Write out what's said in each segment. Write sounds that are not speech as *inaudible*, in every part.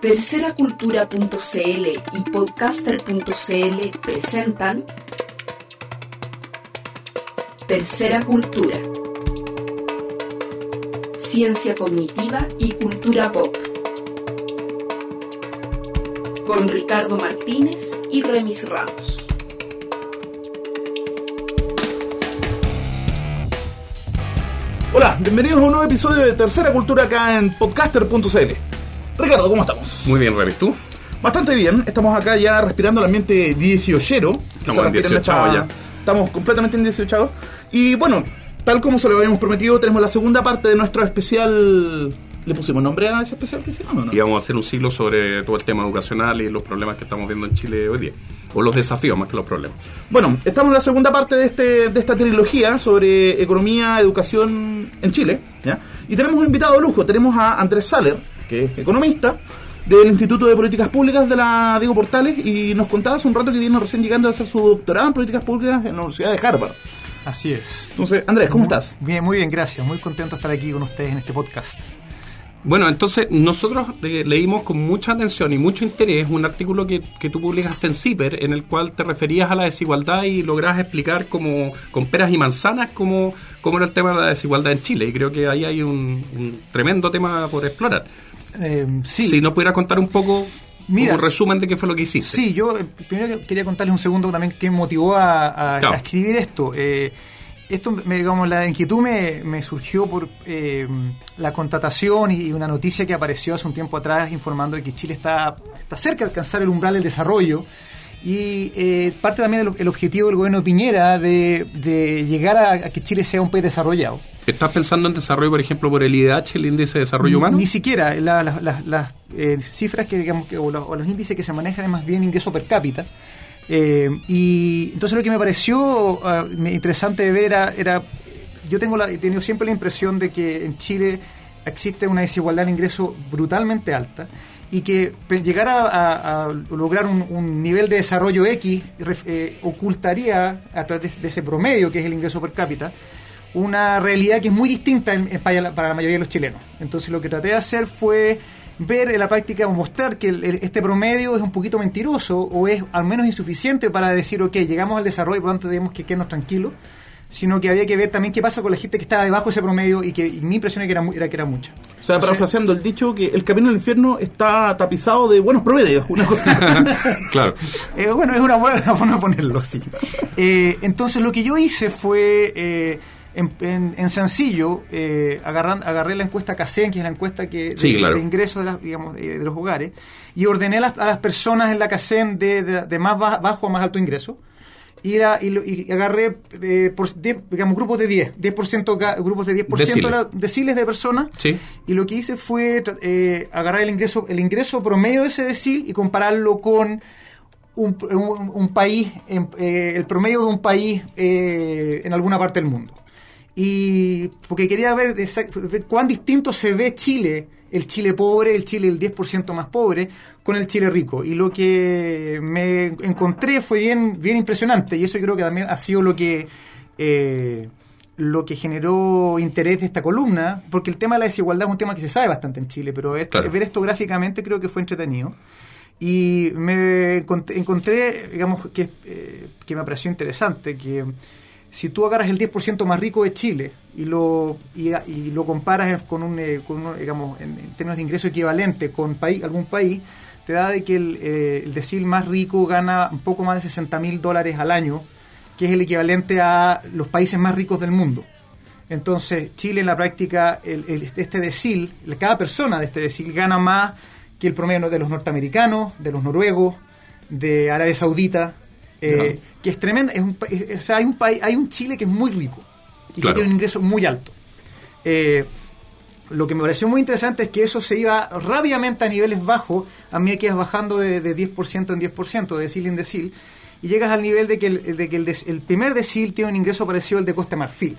Terceracultura.cl y podcaster.cl presentan Tercera Cultura. Ciencia cognitiva y cultura pop. Con Ricardo Martínez y Remis Ramos. Hola, bienvenidos a un nuevo episodio de Tercera Cultura acá en podcaster.cl. Ricardo, ¿cómo estamos? Muy bien, Revis, ¿tú? Bastante bien, estamos acá ya respirando el ambiente 18 Estamos en 18 ya. Estamos completamente en 18 Y bueno, tal como se lo habíamos prometido, tenemos la segunda parte de nuestro especial. ¿Le pusimos nombre a ese especial que hicimos o no? Y vamos a hacer un ciclo sobre todo el tema educacional y los problemas que estamos viendo en Chile hoy día. O los desafíos más que los problemas. Bueno, estamos en la segunda parte de, este, de esta trilogía sobre economía, educación en Chile. ¿ya? Y tenemos un invitado de lujo. Tenemos a Andrés Saler, que es economista del Instituto de Políticas Públicas de la Diego Portales y nos contaba hace un rato que viene recién llegando a hacer su doctorado en Políticas Públicas en la Universidad de Harvard. Así es. Entonces, Andrés, ¿cómo Muy- estás? Bien, muy bien, gracias. Muy contento de estar aquí con ustedes en este podcast. Bueno, entonces nosotros leímos con mucha atención y mucho interés un artículo que, que tú publicaste en CIPER en el cual te referías a la desigualdad y logras explicar como con peras y manzanas cómo, cómo era el tema de la desigualdad en Chile. Y creo que ahí hay un, un tremendo tema por explorar. Eh, sí, Si nos pudieras contar un poco Mira, un resumen de qué fue lo que hiciste. sí, yo eh, primero quería contarles un segundo también qué me motivó a, a- Claro. a escribir esto. Eh, esto, digamos, la inquietud me, me surgió por eh, la contratación y una noticia que apareció hace un tiempo atrás informando de que Chile está, está cerca de alcanzar el umbral del desarrollo. Y eh, parte también del el objetivo del gobierno de Piñera de, de llegar a, a que Chile sea un país desarrollado. ¿Estás pensando en desarrollo, por ejemplo, por el IDH, el Índice de Desarrollo Humano? Ni siquiera. la- la- la- las eh, cifras que, digamos, que- o, los, o los índices que se manejan es más bien ingreso per cápita. Eh, y entonces lo que me pareció ah, interesante de ver era, era yo tengo la, he tenido siempre la impresión de que en Chile existe una desigualdad de ingreso brutalmente alta y que pe- llegar a, a- a lograr un, un nivel de desarrollo X eh, ocultaría a través de, de ese promedio que es el ingreso per cápita una realidad que es muy distinta en- en- para, la, para la mayoría de los chilenos. Entonces lo que traté de hacer fue ver en la práctica o mostrar que el- el- este promedio es un poquito mentiroso o es al menos insuficiente para decir, ok, llegamos al desarrollo y por lo tanto tenemos que quedarnos tranquilos, sino que había que ver también qué pasa con la gente que estaba debajo de ese promedio y que y mi impresión era que era, que era mucha. O sea, parafraseando el dicho que el camino al infierno está tapizado de buenos promedios, una cosa. *laughs* Claro. *laughs* Eh, bueno, es una buena forma de ponerlo así. Eh, entonces lo que yo hice fue, eh, en, en- en sencillo, eh, agarran- agarré la encuesta CACEN, que es la encuesta que, Sí, de, claro. de ingresos de, las- digamos, de, de los hogares, y ordené a las, a las personas en la CACEN de, de- de más ba- bajo a más alto ingreso. Y, era- y, lo- y agarré eh, por, diez- digamos, grupos de 10, 10% ca- grupos de 10% Deciles. la- deciles de personas. Sí. Y lo que hice fue eh, agarrar el ingreso, el ingreso promedio de ese decil y compararlo con un, un- un país, en- eh, el promedio de un país eh, en alguna parte del mundo. Y porque quería ver, ver cuán distinto se ve Chile, el Chile pobre, el Chile el 10% más pobre, con el Chile rico. Y lo que me encontré fue bien, bien impresionante. Y eso yo creo que también ha sido lo que... eh, lo que generó interés de esta columna, porque el tema de la desigualdad es un tema que se sabe bastante en Chile, pero Claro. ver esto gráficamente creo que fue entretenido. Y me encont- encontré, digamos, que, eh, que me pareció interesante, que si tú agarras el 10% más rico de Chile y lo, y, lo comparas con un, eh, digamos, en, términos de ingreso equivalente con país, algún país, te da de que el, eh, decil más rico gana un poco más de 60 mil dólares al año, que es el equivalente a los países más ricos del mundo. Entonces, Chile en la práctica, el- el- este decil, cada persona de este decil gana más que el promedio de los norteamericanos, de los noruegos, de Arabia Saudita, eh, que es tremendo. Es un, es- o sea, hay, un país, hay un Chile que es muy rico y Claro. que tiene un ingreso muy alto. Eh, lo que me pareció muy interesante es que eso se iba rápidamente a niveles bajos, a medida que ibas bajando de, de 10% en 10%, de decil en decil, y llegas al nivel de que el, de que el, des- el primer decil tiene un ingreso parecido al de Costa Marfil.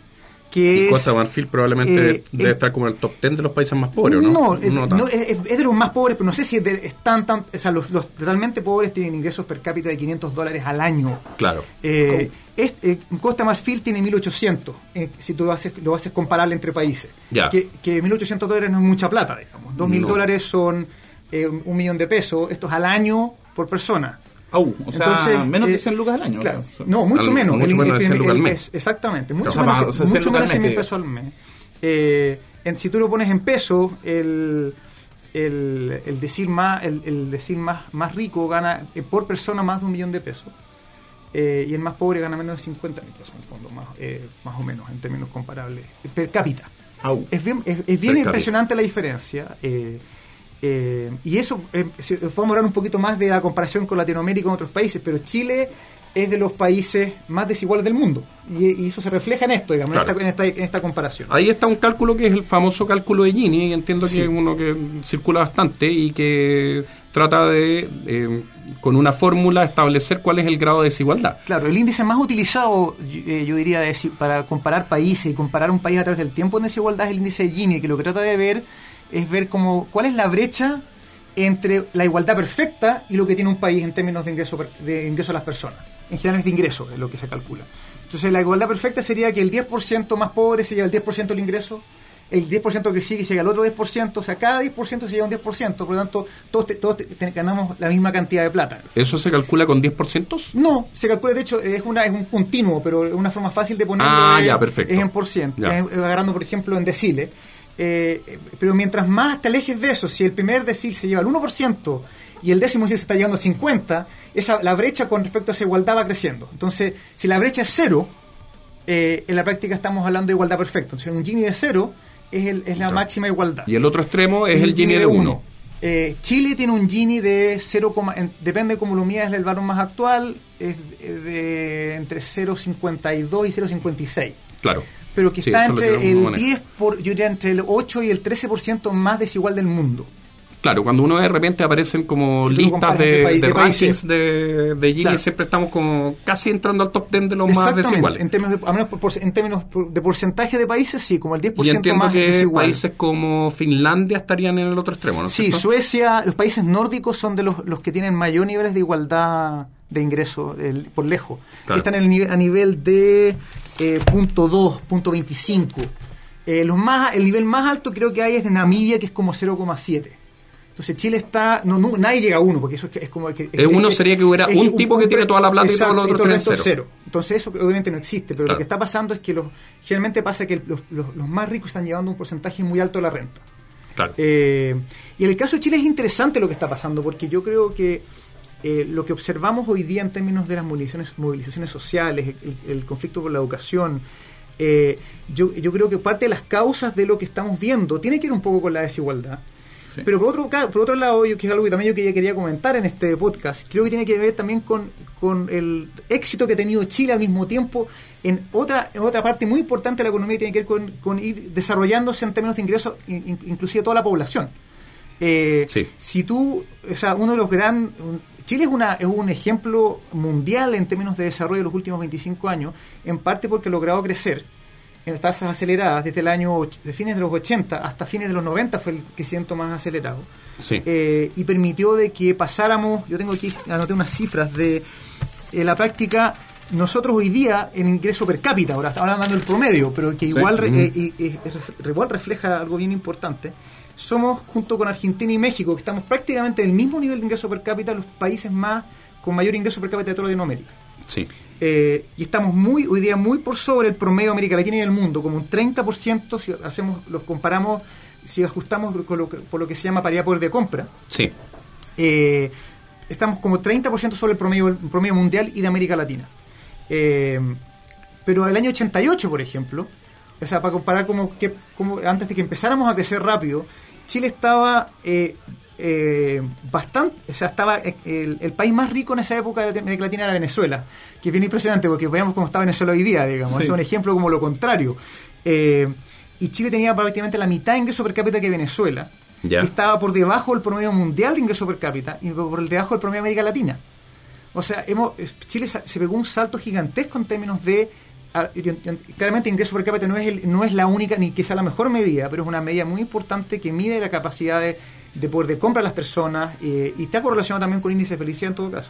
Que Y Costa Marfil probablemente eh, debe eh, estar como en el top 10 de los países más pobres, ¿no? No, No es, es de los más pobres, pero no sé si es, de- es tan, o sea, los, los realmente pobres tienen ingresos per cápita de 500 dólares al año. Claro. Eh, es- eh, Costa Marfil tiene 1800, eh, si tú lo haces, lo haces comparable entre países. Ya. Que, que 1800 dólares no es mucha plata, digamos. 2000 No. dólares son un millón de pesos, esto es al año por persona. Au, o sea, Entonces, menos de eh, 100 lucas al año. Claro. o sea, no, mucho al- menos. mucho El- menos de el- 100 lucas al el- mes. Exactamente, mucho O sea, menos, más- o sea, 100 mucho menos de al 100 mes mil que- pesos al mes. Eh, en, si tú lo pones en pesos, el, el, el decir más el, el decir más, más rico gana eh, por persona más de un millón de pesos. Eh, y el más pobre gana menos de 50 mil pesos, en el fondo, más, eh, más o menos, en términos comparables, per cápita. Au. Es bien, es, es bien impresionante la diferencia. eh, eh, y eso, eh, si- podemos hablar un poquito más de la comparación con Latinoamérica y con otros países, pero Chile es de los países más desiguales del mundo. Y, y eso se refleja en esto, digamos, en esta- en, esta, en esta comparación. Ahí está un cálculo que es el famoso cálculo de Gini, y entiendo Sí. que es uno que circula bastante y que trata de, eh, con una fórmula, establecer cuál es el grado de desigualdad. Claro, el índice más utilizado, eh, yo diría, de para comparar países y comparar un país a través del tiempo en desigualdad es el índice de Gini, que lo que trata de ver es ver cómo, cuál es la brecha entre la igualdad perfecta y lo que tiene un país en términos de ingreso, de ingreso a las personas. En general es de ingreso, es lo que se calcula. Entonces la igualdad perfecta sería que el 10% más pobre se lleva el 10% del ingreso, el 10% que sigue se llega al otro 10%, o sea, cada 10% se lleva un 10%, por lo tanto todos, te- todos te- te- ganamos la misma cantidad de plata. ¿Eso se calcula con 10%? No, se calcula, de hecho, es una es un continuo, pero una forma fácil de ponerlo Ah, es, ya, perfecto. es en por ciento, agarrando, por ejemplo, en deciles. Eh, pero mientras más te alejes de eso, si el primer decil se lleva el 1% y el décimo decil se está llevando 50, esa, la brecha con respecto a esa igualdad va creciendo. Entonces, si la brecha es cero, eh, en la práctica estamos hablando de igualdad perfecta. Entonces, un Gini de cero es, el- es la Claro. máxima igualdad. Y el otro extremo es, el Gini de 1. Eh, Chile tiene un Gini de 0, en- depende de cómo lo midas el valor más actual, es de, de entre 0,52 y 0,56. Claro. Pero que Sí, está entre que el maneja. 10 por, yo diría entre el 8 y el 13% más desigual del mundo. Claro, cuando uno de repente aparecen como Si listas de, país- de de rankings de, de Gini, Claro. siempre estamos como casi entrando al top 10 de los más desiguales. En términos, de, al menos por- en términos de porcentaje de países, sí, como el 10% Y entiendo más que desigual. países como Finlandia estarían en el otro extremo, ¿no Sí, cierto? Suecia, los países nórdicos son de los, los que tienen mayor niveles de igualdad de ingresos por lejos. Claro. Que están en el a nivel de eh, punto 2, punto 25. Eh, los más, el nivel más alto creo que hay es de Namibia, que es como 0,7. Entonces Chile está... No, no, nadie llega a uno, porque eso es, que- es como... Que, uno sería que hubiera un tipo que tiene toda la plata y todos los otros tienen cero. Entonces eso obviamente no existe, pero Claro. lo que está pasando es que los, generalmente pasa que los, los- los más ricos están llevando un porcentaje muy alto de la renta. Claro. Eh, y en el caso de Chile es interesante lo que está pasando, porque yo creo que eh, lo que observamos hoy día en términos de las movilizaciones, movilizaciones sociales, el, el conflicto por la educación, eh, yo, yo creo que parte de las causas de lo que estamos viendo tiene que ver un poco con la desigualdad. Sí. Pero por otro, por otro lado, yo, que es algo que también yo quería, quería comentar en este podcast, creo que tiene que ver también con, con el éxito que ha tenido Chile al mismo tiempo en otra, en otra parte muy importante de la economía que tiene que ver con, con ir desarrollándose en términos de ingresos, in- in- inclusive toda la población. Eh, Sí. Si tú, o sea, uno de los gran... Chile es, una, es un ejemplo mundial en términos de desarrollo en los últimos 25 años, en parte porque ha logrado crecer en tasas aceleradas desde el año, de fines de los 80 hasta fines de los 90 fue el crecimiento más acelerado. Sí. Eh, y permitió de que pasáramos, yo tengo aquí, anoté unas cifras de eh, la práctica, nosotros hoy día en ingreso per cápita, ahora estamos hablando del promedio, pero que igual, eh, igual refleja algo bien importante, somos junto con Argentina y México, que estamos prácticamente en el mismo nivel de ingreso per cápita, los países más con mayor ingreso per cápita de toda Latinoamérica. Sí. Eh, y estamos muy hoy día muy por sobre el promedio de América Latina y del mundo, como un 30% si hacemos los comparamos si ajustamos con lo que- por lo que se llama paridad de poder de compra. Sí. eh, estamos como 30% sobre el promedio, el promedio mundial y de América Latina. Eh, pero el año 88, por ejemplo, o sea, para comparar como que como antes de que empezáramos a crecer rápido, Chile estaba eh, eh, bastante, o sea, estaba eh, el, el país más rico en esa época de América Latina era Venezuela, que es bien impresionante porque veamos cómo está Venezuela hoy día, digamos, Sí. es un ejemplo como lo contrario. Eh, y Chile tenía prácticamente la mitad de ingreso per cápita que Venezuela. Ya. Y estaba por debajo del promedio mundial de ingreso per cápita y por debajo del promedio de América Latina. O sea, hemos, Chile se pegó un salto gigantesco en términos de... ah, Claramente ingreso per cápita no es, el- no es la única ni sea la mejor medida, pero es una medida muy importante que mide la capacidad de, de poder de compra de las personas eh, y está correlacionado también con índice de felicidad en todo caso.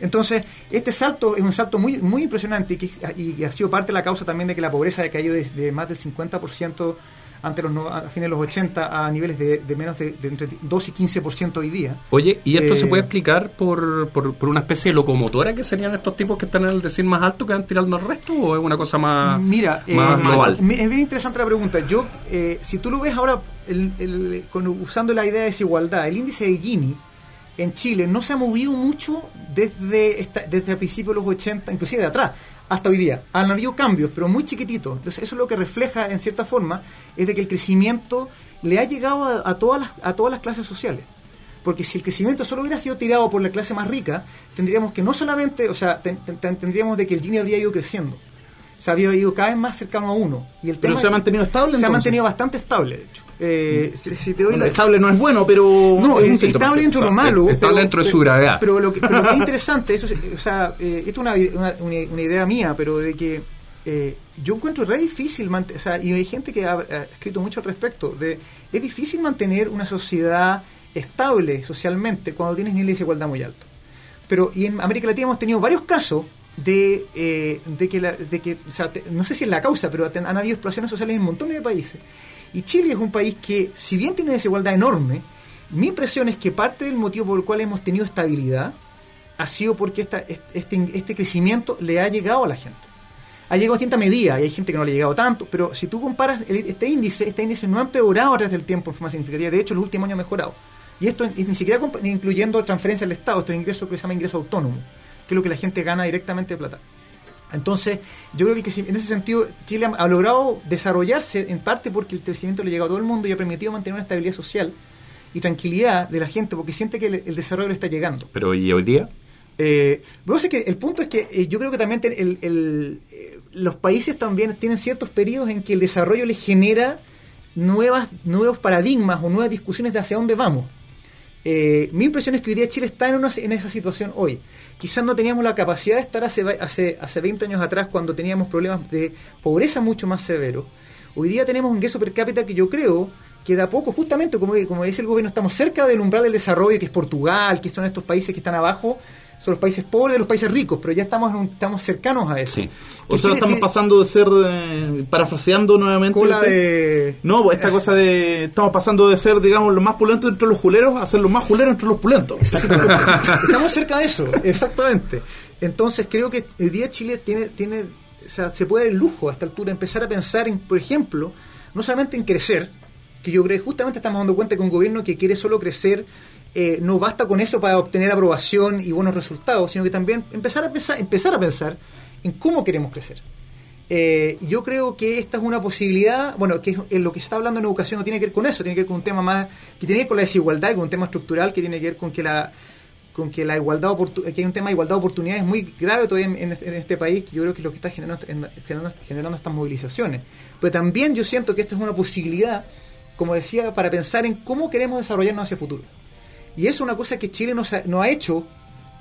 Entonces, este salto es un salto muy, muy impresionante y, que, ha sido parte de la causa también de que la pobreza haya caído de, de más del 50% ante los no- a fines de los 80 a niveles de, de menos de, de entre 2 y 15% hoy día. Oye, ¿y esto Eh, se puede explicar por, por, por una especie de locomotora que serían estos tipos que están en el decir más alto que van tirando al resto? ¿O es una cosa más, Mira, eh, global? es bien interesante la pregunta. Yo, eh, si tú lo ves ahora el- el- con- usando la idea de desigualdad, el índice de Gini en Chile no se ha movido mucho desde, esta- desde el principio de los 80, inclusive de atrás, hasta hoy día. Han habido cambios, pero muy chiquititos. Entonces, eso es lo que refleja, en cierta forma, es de que el crecimiento le ha llegado a, todas, las, a todas las clases sociales. Porque si el crecimiento solo hubiera sido tirado por la clase más rica, tendríamos que no solamente, o sea, ten- ten- tendríamos de que el Gini habría ido creciendo. Se había ido cada vez más cercano a uno. Y el Pero tema se ha mantenido estable, Se ha mantenido bastante estable, de hecho. Eh, si, si te doy Bueno, la- estable no es bueno, pero. no, es estable dentro de lo malo. estable dentro de su gravedad. Pero lo que, pero lo que es *laughs* interesante, eso, es- o sea, eh, esto es una, una, una- idea mía, pero de que eh, yo encuentro re difícil, o sea, y hay gente que ha, ha escrito mucho al respecto, de es difícil mantener una sociedad estable socialmente cuando tienes niveles de desigualdad muy altos. Pero y en América Latina hemos tenido varios casos de, eh, de que, la- de que o sea, no sé si es la causa, pero han habido explosiones sociales en montones de países. Y Chile es un país que, si bien tiene una desigualdad enorme, mi impresión es que parte del motivo por el cual hemos tenido estabilidad ha sido porque esta, este, este crecimiento le ha llegado a la gente. Ha llegado a cierta medida y hay gente que no le ha llegado tanto, pero si tú comparas el- este índice, este índice no ha empeorado a través del tiempo en forma significativa. De hecho, los últimos años ha mejorado. Y esto es ni siquiera incluyendo transferencia al Estado, esto es ingreso que se llama ingreso autónomo, que es lo que la gente gana directamente de plata. Entonces, yo creo que en ese sentido Chile ha, ha logrado desarrollarse en parte porque el crecimiento le ha llegado a todo el mundo y ha permitido mantener una estabilidad social y tranquilidad de la gente porque siente que el, el desarrollo le está llegando. Pero ¿y hoy día? Eh, sé que el punto es que eh, yo creo que también ten- el- el, eh, los países también tienen ciertos periodos en que el desarrollo les genera nuevas, nuevos paradigmas o nuevas discusiones de hacia dónde vamos. Eh, mi impresión es que hoy día Chile está en, una, en esa situación hoy. Quizás no teníamos la capacidad de estar hace, hace, hace 20 años atrás cuando teníamos problemas de pobreza mucho más severos. Hoy día tenemos un ingreso per cápita que yo creo que de a poco, justamente como, como dice el gobierno, estamos cerca del umbral del desarrollo, que es Portugal, que son estos países que están abajo, son los países pobres de los países ricos, pero ya estamos, en un- estamos cercanos a eso. Sí. O sea, Chile estamos tiene pasando de ser. eh, parafraseando nuevamente. cola de... No, pues esta cosa de. Estamos pasando de ser, digamos, los más pulentos entre los juleros a ser los más juleros entre los pulentos. *laughs* Estamos cerca de eso, exactamente. Entonces creo que hoy día Chile tiene, tiene, o sea, se puede dar el lujo a esta altura empezar a pensar en, por ejemplo, no solamente en crecer, que yo creo que justamente estamos dando cuenta que un gobierno que quiere solo crecer eh, no basta con eso para obtener aprobación y buenos resultados, sino que también empezar a pensar, empezar a pensar en cómo queremos crecer. Eh, yo creo que esta es una posibilidad, bueno, que en lo que se está hablando en educación no tiene que ver con eso, tiene que ver con un tema más, que tiene que ver con la desigualdad, con un tema estructural que tiene que ver con que la con que la igualdad que hay un tema de igualdad de oportunidades muy grave todavía en, este, este país, que yo creo que es lo que está generando, en- generando, generando estas movilizaciones. Pero también yo siento que esta es una posibilidad, como decía, para pensar en cómo queremos desarrollarnos hacia el futuro. Y eso es una cosa que Chile no, se ha- hecho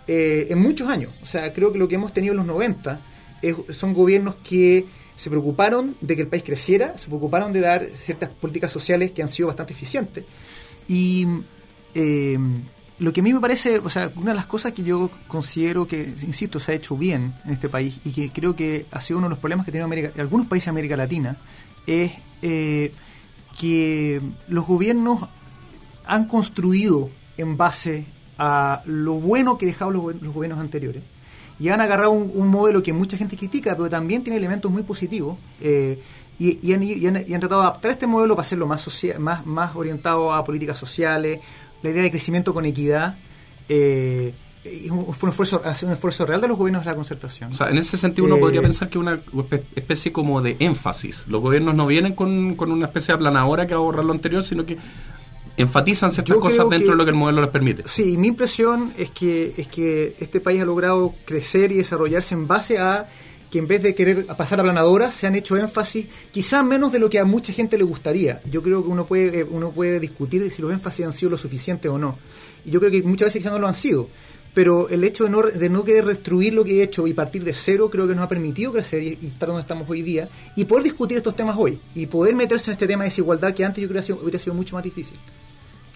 eh, en muchos años. O sea, creo que lo que hemos tenido en los 90 es- son gobiernos que se preocuparon de que el país creciera, se preocuparon de dar ciertas políticas sociales que han sido bastante eficientes. Y eh, lo que a mí me parece, o sea, una de las cosas que yo considero que, insisto, se ha hecho bien en este país y que creo que ha sido uno de los problemas que tiene América, algunos países de América Latina, es eh, que los gobiernos han construido en base a lo bueno que dejaron los, los gobiernos anteriores y han agarrado un, un modelo que mucha gente critica, pero también tiene elementos muy positivos eh, y, y han, y han- y han tratado de adaptar este modelo para hacerlo más, socia- más, más orientado a políticas sociales, la idea de crecimiento con equidad. eh, un- fue un esfuerzo, un esfuerzo real de los gobiernos de la concertación. O sea, en ese sentido uno Eh, podría pensar que una espe- especie como de énfasis. Los gobiernos no vienen con, con una especie de aplanadora que va a borrar lo anterior, sino que enfatizan ciertas Yo cosas dentro que- de lo que el modelo les permite. Sí, mi impresión es que, es que este país ha logrado crecer y desarrollarse en base a que en vez de querer pasar a planadoras, se han hecho énfasis, quizás menos de lo que a mucha gente le gustaría. Yo creo que uno puede, eh, uno puede discutir si los énfasis han sido lo suficiente o no. Y yo creo que muchas veces quizás no lo han sido. Pero el hecho de no, de no querer destruir lo que he hecho y partir de cero creo que nos ha permitido crecer y, y estar donde estamos hoy día y poder discutir estos temas hoy y poder meterse en este tema de desigualdad que antes yo creo que hubiera sido mucho más difícil.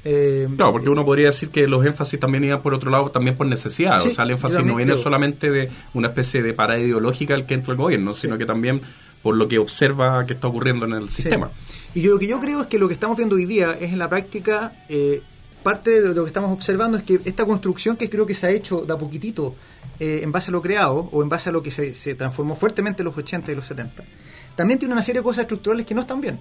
Eh, Claro, porque uno podría decir que los énfasis también iban por otro lado, también por necesidad. Sí, o sea, el énfasis no viene creo. solamente de una especie de parada ideológica al que entra el gobierno, sino que también por lo que observa que está ocurriendo en el sistema. Y yo, lo que yo creo es que lo que estamos viendo hoy día es en la práctica, eh, parte de lo que estamos observando es que esta construcción que creo que se ha hecho de a poquitito eh, en base a lo creado o en base a lo que se, se, transformó fuertemente en los 80 y los 70, también tiene una serie de cosas estructurales que no están bien.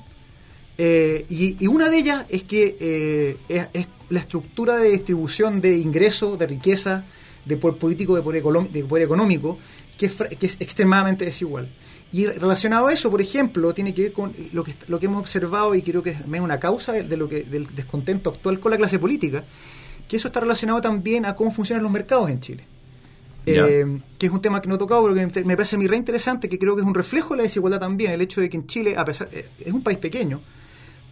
Eh, y, y, una de ellas es que eh, es, es, la estructura de distribución de ingresos, de riqueza, de poder político, de poder, de poder económico, que es, que es extremadamente desigual. Y relacionado a eso, por ejemplo, tiene que ver con lo que, lo que hemos observado y creo que es una causa de lo que, del descontento actual con la clase política, que eso está relacionado también a cómo funcionan los mercados en Chile. Eh, que es un tema que no he tocado, pero que me parece muy reinteresante, que creo que es un reflejo de la desigualdad también, el hecho de que en Chile, a pesar eh, es un país pequeño,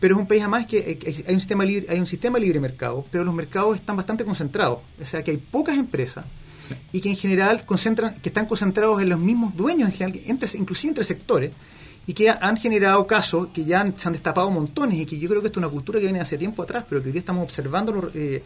pero es un país además que eh, hay un sistema libre, hay un sistema libre mercado, pero los mercados están bastante concentrados, o sea que hay pocas empresas sí. y que en general concentran, que están concentrados en los mismos dueños en general, entre, inclusive entre sectores, y que han generado casos que ya han, se han destapado montones y que yo creo que esto es una cultura que viene hace tiempo atrás, pero que hoy día estamos observando eh,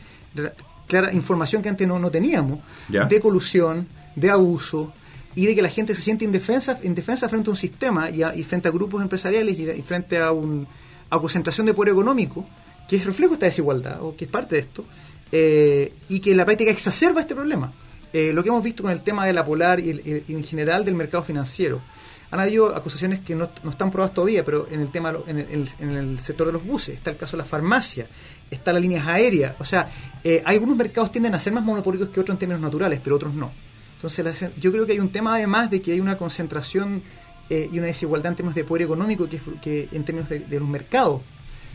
clara información que antes no, no teníamos, de colusión, de abuso y de que la gente se siente indefensa, indefensa frente a un sistema y, a, y frente a grupos empresariales y, y frente a, un, a concentración de poder económico, que es reflejo de esta desigualdad o que es parte de esto, eh, y que en la práctica exacerba este problema. Eh, lo que hemos visto con el tema de la polar y, el, y en general del mercado financiero. Han habido acusaciones que no, no, están probadas todavía, pero en el tema en el, en el, sector de los buses, está el caso de la farmacia, está las líneas aéreas. O sea, eh, algunos mercados tienden a ser más monopólicos que otros en términos naturales, pero otros no. Entonces, yo creo que hay un tema además de que hay una concentración eh, y una desigualdad en términos de poder económico que, que en términos de, de, los mercados,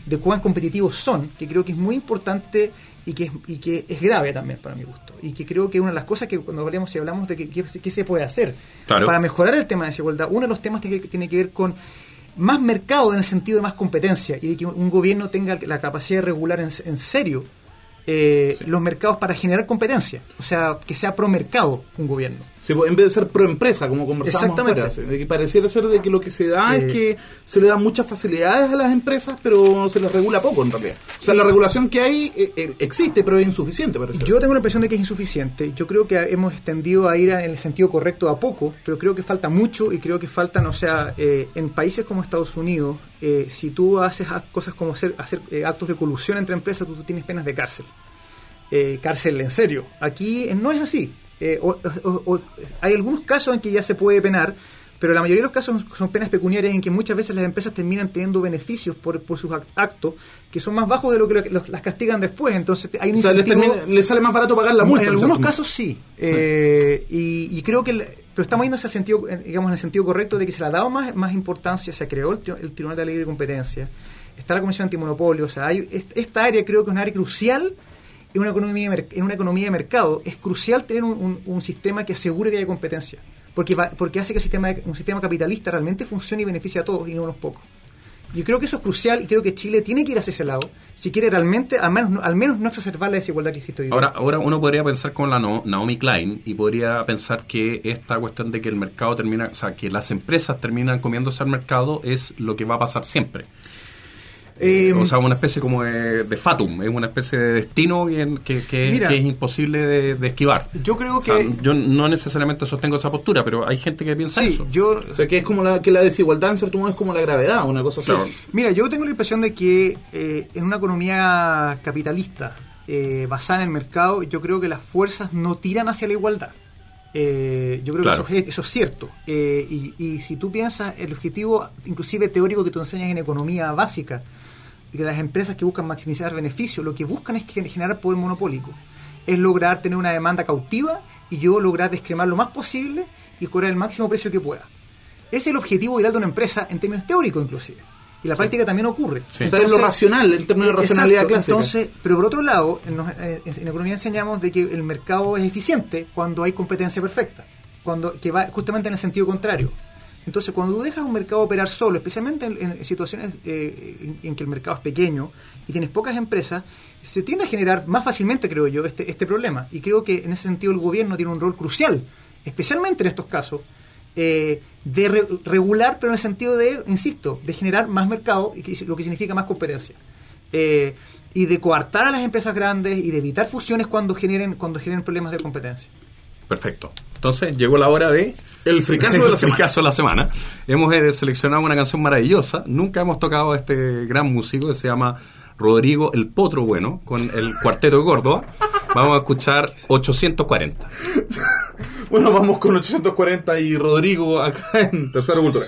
de cuán competitivos son, que creo que es muy importante y que, es, y que es grave también para mi gusto. Y que creo que una de las cosas que cuando hablamos y hablamos de qué se puede hacer claro. para mejorar el tema de desigualdad, uno de los temas tiene que, tiene que ver con más mercado en el sentido de más competencia y de que un gobierno tenga la capacidad de regular en, en serio eh, sí. los mercados para generar competencia. O sea, que sea pro mercado un gobierno. Sí, en vez de ser pro empresa, como que pareciera ser de que lo que se da eh, es que se le dan muchas facilidades a las empresas, pero se les regula poco en realidad. O sea, la regulación que hay eh, existe, pero es insuficiente. Parece. Yo tengo la impresión de que es insuficiente. Yo creo que hemos extendido a ir en el sentido correcto a poco, pero creo que falta mucho y creo que faltan, o sea, eh, en países como Estados Unidos, si tú haces cosas como hacer, hacer actos de colusión entre empresas, tú, tú tienes penas de cárcel. Eh, cárcel en serio. Aquí eh, no es así. Eh, o, o, o, hay algunos casos en que ya se puede penar, pero la mayoría de los casos son penas pecuniarias en que muchas veces las empresas terminan teniendo beneficios por, por sus actos que son más bajos de lo que los, las castigan después. Entonces hay un o sea, les, termina, les, sale más barato pagar la multa. En algunos casos sí. sí. Eh, y, y, creo que... El, pero estamos yendo el sentido, digamos, en el sentido correcto de que se le ha dado más, más importancia, se creó el, el Tribunal de la Libre Competencia, está la Comisión Antimonopolio, o sea, hay, esta área creo que es un área crucial en una economía de, en una economía de mercado. Es crucial tener un, sistema que asegure que haya competencia porque va, porque hace que el sistema un sistema capitalista realmente funcione y beneficie a todos y no a unos pocos yo creo que eso es crucial y creo que Chile tiene que ir hacia ese lado si quiere realmente al menos al menos no exacerbar la desigualdad que existe hoy ahora ahora uno podría pensar con la Naomi Klein y podría pensar que esta cuestión de que el mercado termina o sea que las empresas terminan comiéndose al mercado es lo que va a pasar siempre eh, o sea, una especie como de, de, fatum, es una especie de destino que, que, que, mira, que es imposible de, de, esquivar. Yo creo que. O sea, yo no necesariamente sostengo esa postura, pero hay gente que piensa sí, eso. Yo, o sea, que es como la, que la desigualdad en cierto modo es como la gravedad, una cosa así. Claro. Mira, yo tengo la impresión de que eh, en una economía capitalista eh, basada en el mercado, yo creo que las fuerzas no tiran hacia la igualdad. Eh, yo creo claro. que eso es, eso es cierto. Eh, y, y, si tú piensas, el objetivo, inclusive teórico, que tú enseñas en economía básica, de las empresas que buscan maximizar beneficios, lo que buscan es generar poder monopólico. Es lograr tener una demanda cautiva y yo lograr descremar lo más posible y cobrar el máximo precio que pueda. Ese es el objetivo ideal de una empresa en términos teóricos, inclusive. Y la práctica también ocurre. Sí. Entonces, es lo racional, en términos de racionalidad exacto, clásica. Entonces, pero por otro lado, en, en, en, economía enseñamos de que el mercado es eficiente cuando hay competencia perfecta, cuando que va justamente en el sentido contrario. Entonces, cuando tú dejas un mercado operar solo, especialmente en, situaciones eh, en, que el mercado es pequeño y tienes pocas empresas, se tiende a generar más fácilmente, creo yo, este, este problema. Y creo que en ese sentido el gobierno tiene un rol crucial, especialmente en estos casos, eh, de re regular, pero en el sentido de, insisto, de generar más mercado, y lo que significa más competencia. Eh, y de coartar a las empresas grandes y de evitar fusiones cuando generen, cuando generen problemas de competencia. Perfecto. Entonces llegó la hora de... El fricazo de la *laughs* El semana. fricazo de la semana. Hemos eh, seleccionado una canción maravillosa. Nunca hemos tocado a este gran músico que se llama Rodrigo El Potro Bueno, con el Cuarteto de Córdoba. Vamos a escuchar 840. *laughs* Bueno, vamos con 840 y Rodrigo acá en Tercera Cultura.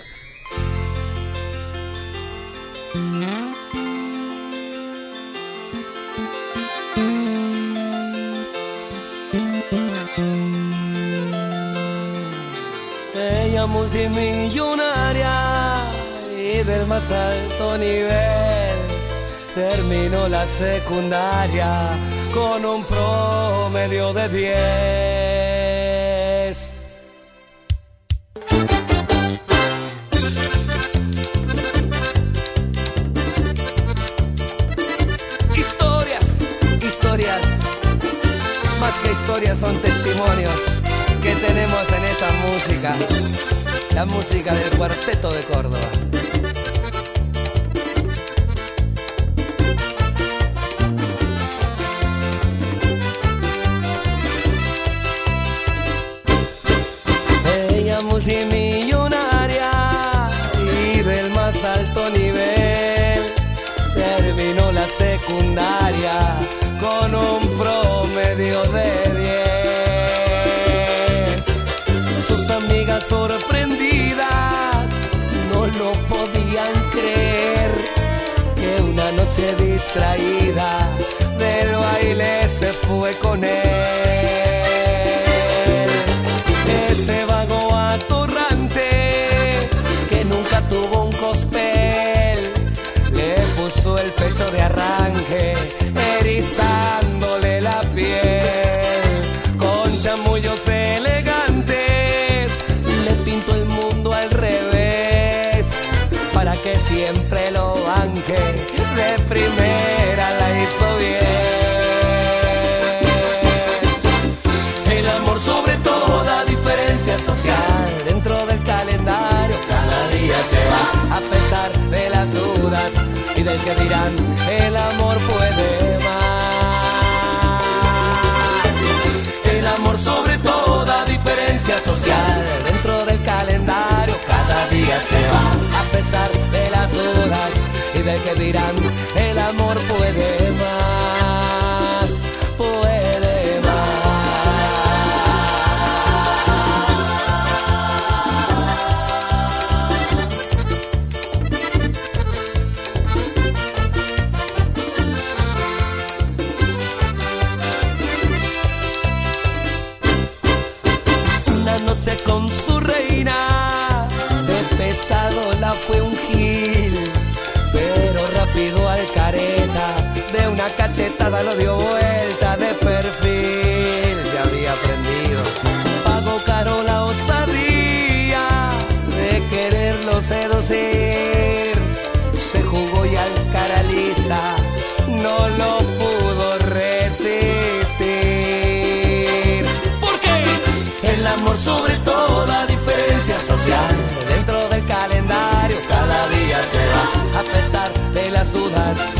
Más alto nivel. Terminó la secundaria con un promedio de 10. Historias, historias, más que historias son testimonios que tenemos en esta música, la música del cuarteto de Córdoba. Secundaria con un promedio de 10. Sus amigas sorprendidas no lo podían creer que una noche distraída del baile se fue con él. Ese erizándole la piel. Con chamullos elegantes le pintó el mundo al revés para que siempre lo banque. De primera la hizo bien. El amor sobre toda diferencia social dentro del calendario cada día se va a pesar de las dudas y del que dirán el amor puede sobre toda diferencia social. Dentro del calendario cada día se va. A pesar de las dudas y del que dirán el amor puede cachetada lo dio vuelta de perfil, ya había aprendido. Pagó caro la osadía de quererlo seducir, se jugó y al cara lisa no lo pudo resistir. Porque el amor sobre toda diferencia social dentro del calendario cada día se va a pesar de las dudas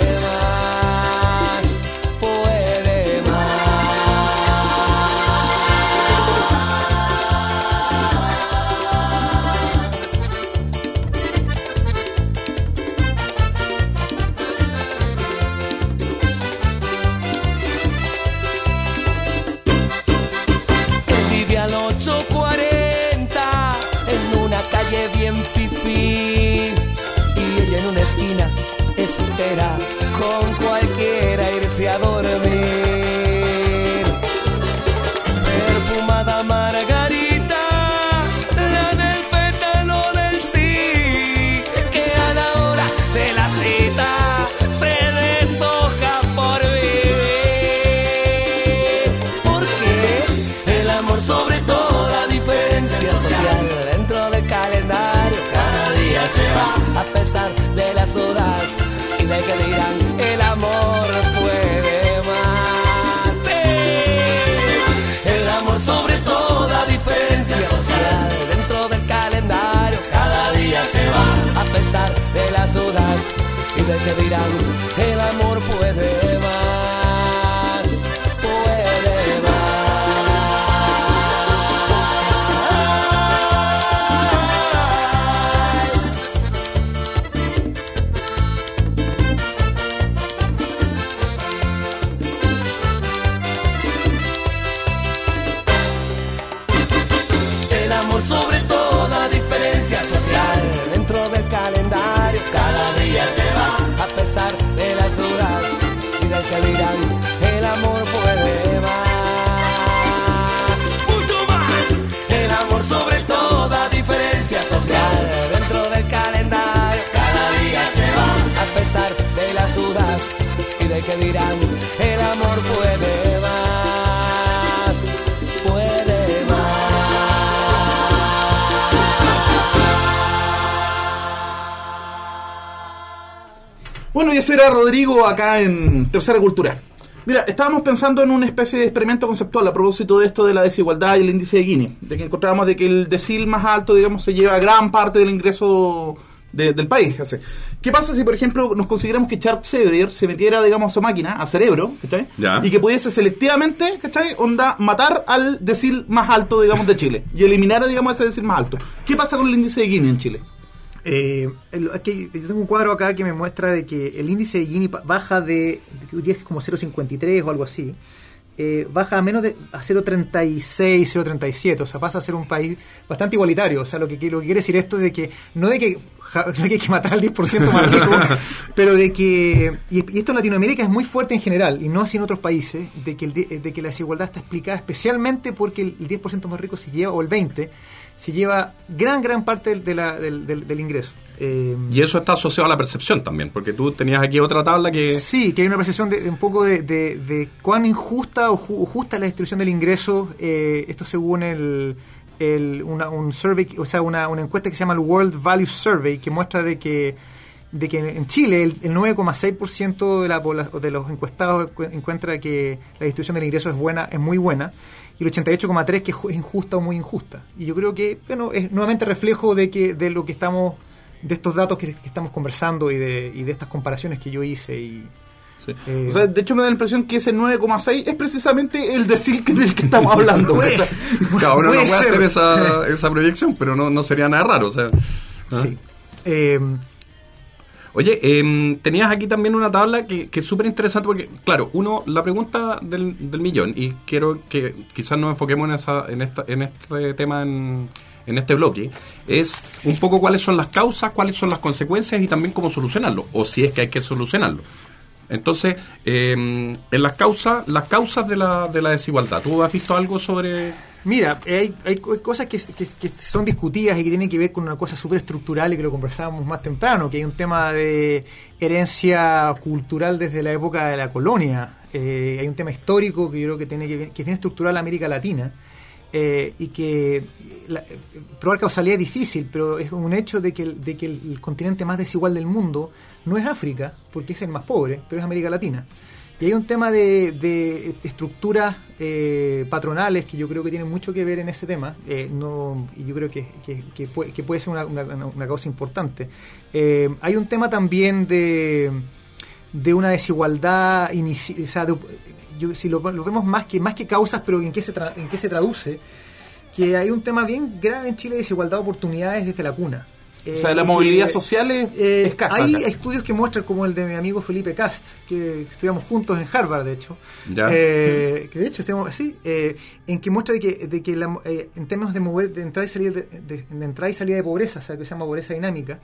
se adora-me. Que dirán, Era Rodrigo acá en Tercera Cultura. Mira, estábamos pensando en una especie de experimento conceptual a propósito de esto de la desigualdad y el índice de Gini, de que encontrábamos de que el decil más alto, digamos, se lleva gran parte del ingreso de- del país. así. ¿Qué pasa si, por ejemplo, nos consideramos que Charles Xavier se metiera, digamos, a su máquina, a cerebro, ¿cachai? Ya. Y que pudiese selectivamente, ¿cachai? Onda, matar al decil más alto, digamos, de Chile y eliminar, digamos, ese decil más alto. ¿Qué pasa con el índice de Gini en Chile? Eh, aquí, yo tengo un cuadro acá que me muestra de que el índice de Gini baja de, de es como 0,53 o algo así, eh, baja a menos de a 0,36, 0,37, o sea, pasa a ser un país bastante igualitario. O sea, lo que, lo que quiere decir esto es de que no de que, ja- no de que hay que matar al 10% más *laughs* rico, pero de que, y, y esto en Latinoamérica es muy fuerte en general, y no así en otros países, de que, el de, de que la desigualdad está explicada especialmente porque el, el 10% más rico se lleva, o el 20%, se lleva gran, gran parte del, de la- del, del- del ingreso. Eh, Y eso está asociado a la percepción también, porque tú tenías aquí otra tabla que... Sí, que hay una percepción de, un poco de, de- de cuán injusta o ju- justa es la distribución del ingreso. eh, esto según el, el- una, un survey, o sea, una, una encuesta que se llama el World Value Survey, que muestra de que de que en Chile el, el 9,6% de, la, de los encuestados encu- encuentra que la distribución del ingreso es buena, es muy buena, y el 88,3% que es ju- es injusta o muy injusta. Y yo creo que, bueno, es nuevamente reflejo de que de lo que estamos, de estos datos que, que estamos conversando y de, y de estas comparaciones que yo hice y Sí. Eh, o sea, de hecho me da la impresión que ese 9,6 es precisamente el decil que- del que estamos hablando. ¿cachai? Cada uno no puede ser. hacer esa, esa proyección, pero no, no sería nada raro. O sea, ¿ah? Sí. Eh, Oye, em, tenías aquí también una tabla que, que es súper interesante porque, claro, uno, la pregunta del, del millón, y quiero que quizás nos enfoquemos en, esa, en, esta, en este tema, en, en este bloque, es un poco cuáles son las causas, cuáles son las consecuencias y también cómo solucionarlo, o si es que hay que solucionarlo. Entonces, em, en las causas, las causas de la, de la desigualdad, ¿tú has visto algo sobre...? Mira, hay, hay co- cosas que, son discutidas y que tienen que ver con una cosa súper estructural y que lo conversábamos más temprano, que hay un tema de herencia cultural desde la época de la colonia. Eh, hay un tema histórico que yo creo que tiene que, ver- que es bien estructural América Latina. eh, y que la, probar causalidad es difícil, pero es un hecho de que, de que el continente más desigual del mundo no es África, porque es el más pobre, pero es América Latina. Y hay un tema de, de estructuras eh, patronales que yo creo que tienen mucho que ver en ese tema, eh, no, y yo creo que, que- puede, que puede ser una, causa importante. Eh, hay un tema también de, de una desigualdad, inici- o sea, de- yo- si lo, lo vemos más que, más que causas, pero en qué, se tra- en qué se traduce, que hay un tema bien grave en Chile de desigualdad de oportunidades desde la cuna. O sea, Eh, la movilidad que- social es eh, escasa. hay acá. estudios que muestran, como el de mi amigo Felipe Cast, que estudiamos juntos en Harvard, de hecho. Ya. Eh, que de hecho, estuvimos, sí, eh, en que muestra de que, de que la- eh, en términos de mover, de entrada y salida de, de- de entrada y salida de pobreza, o sea, que se llama pobreza dinámica,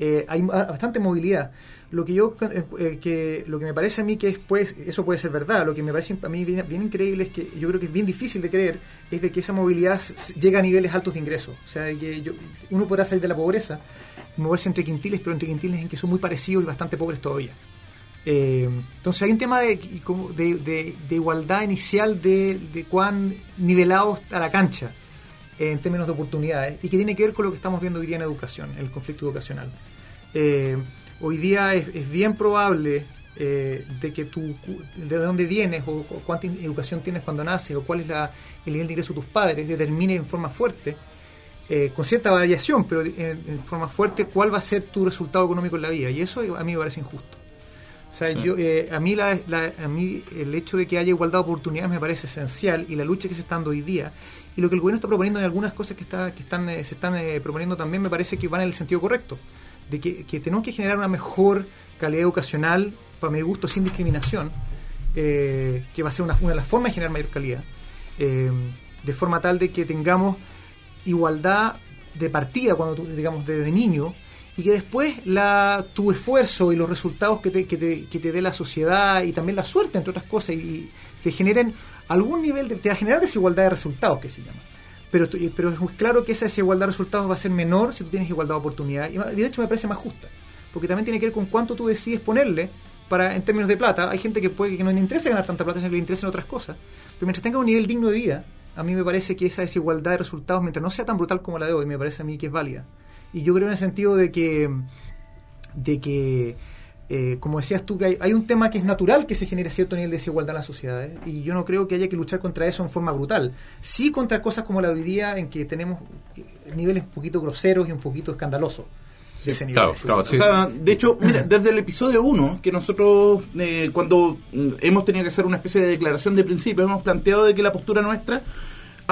eh, hay ba- bastante movilidad. Lo que yo, eh, eh, que lo que me parece a mí que es, pues, eso puede ser verdad, lo que me parece a mí bien, bien increíble es que yo creo que es bien difícil de creer, es de que esa movilidad llega a niveles altos de ingresos. O sea, de que yo- uno podrá salir de la pobreza moverse entre quintiles, pero entre quintiles en que son muy parecidos y bastante pobres todavía. Eh, entonces hay un tema de, de, de- de igualdad inicial de, de cuán nivelado está la cancha en términos de oportunidades y que tiene que ver con lo que estamos viendo hoy día en educación, el conflicto educacional. Eh, hoy día es, es bien probable eh, de que tú, de dónde vienes o, o cuánta educación tienes cuando naces o cuál es la- el nivel de ingreso de tus padres determine en forma fuerte eh, con cierta variación, pero en, en forma fuerte, cuál va a ser tu resultado económico en la vida. Y eso a mí me parece injusto. O sea, yo, eh, a, mí la, la- a mí el hecho de que haya igualdad de oportunidades me parece esencial y la lucha que se está dando hoy día y lo que el gobierno está proponiendo en algunas cosas que, está, que están, eh, se están eh, proponiendo también me parece que van en el sentido correcto. De que, tenemos que generar una mejor calidad educacional, para mi gusto, sin discriminación, eh, que va a ser una, una de las formas de generar mayor calidad, eh, de forma tal de que tengamos igualdad de partida cuando tú, digamos, desde niño y que después la, tu esfuerzo y los resultados que te, que, te, que te dé la sociedad y también la suerte, entre otras cosas, y te generen algún nivel, de, te va a generar desigualdad de resultados, que se llama. Pero, pero es claro que esa desigualdad de resultados va a ser menor si tú tienes igualdad de oportunidad. Y de hecho me parece más justa, porque también tiene que ver con cuánto tú decides ponerle para en términos de plata. Hay gente que puede que no le interese ganar tanta plata, sino que le interesen otras cosas. Pero mientras tenga un nivel digno de vida, a mí me parece que esa desigualdad de resultados, mientras no sea tan brutal como la de hoy, me parece a mí que es válida. Y yo creo en el sentido de que, de que eh, como decías tú, que hay, hay un tema que es natural que se genere cierto nivel de desigualdad en las sociedades, y yo no creo que haya que luchar contra eso en forma brutal. Sí contra cosas como la de hoy día, en que tenemos niveles un poquito groseros y un poquito escandalosos de ese nivel claro, de desigualdad. Sí. O sea, de hecho, mira, *clears throat* desde el episodio 1, que nosotros, eh, cuando mm, hemos tenido que hacer una especie de declaración de principio, hemos planteado de que la postura nuestra,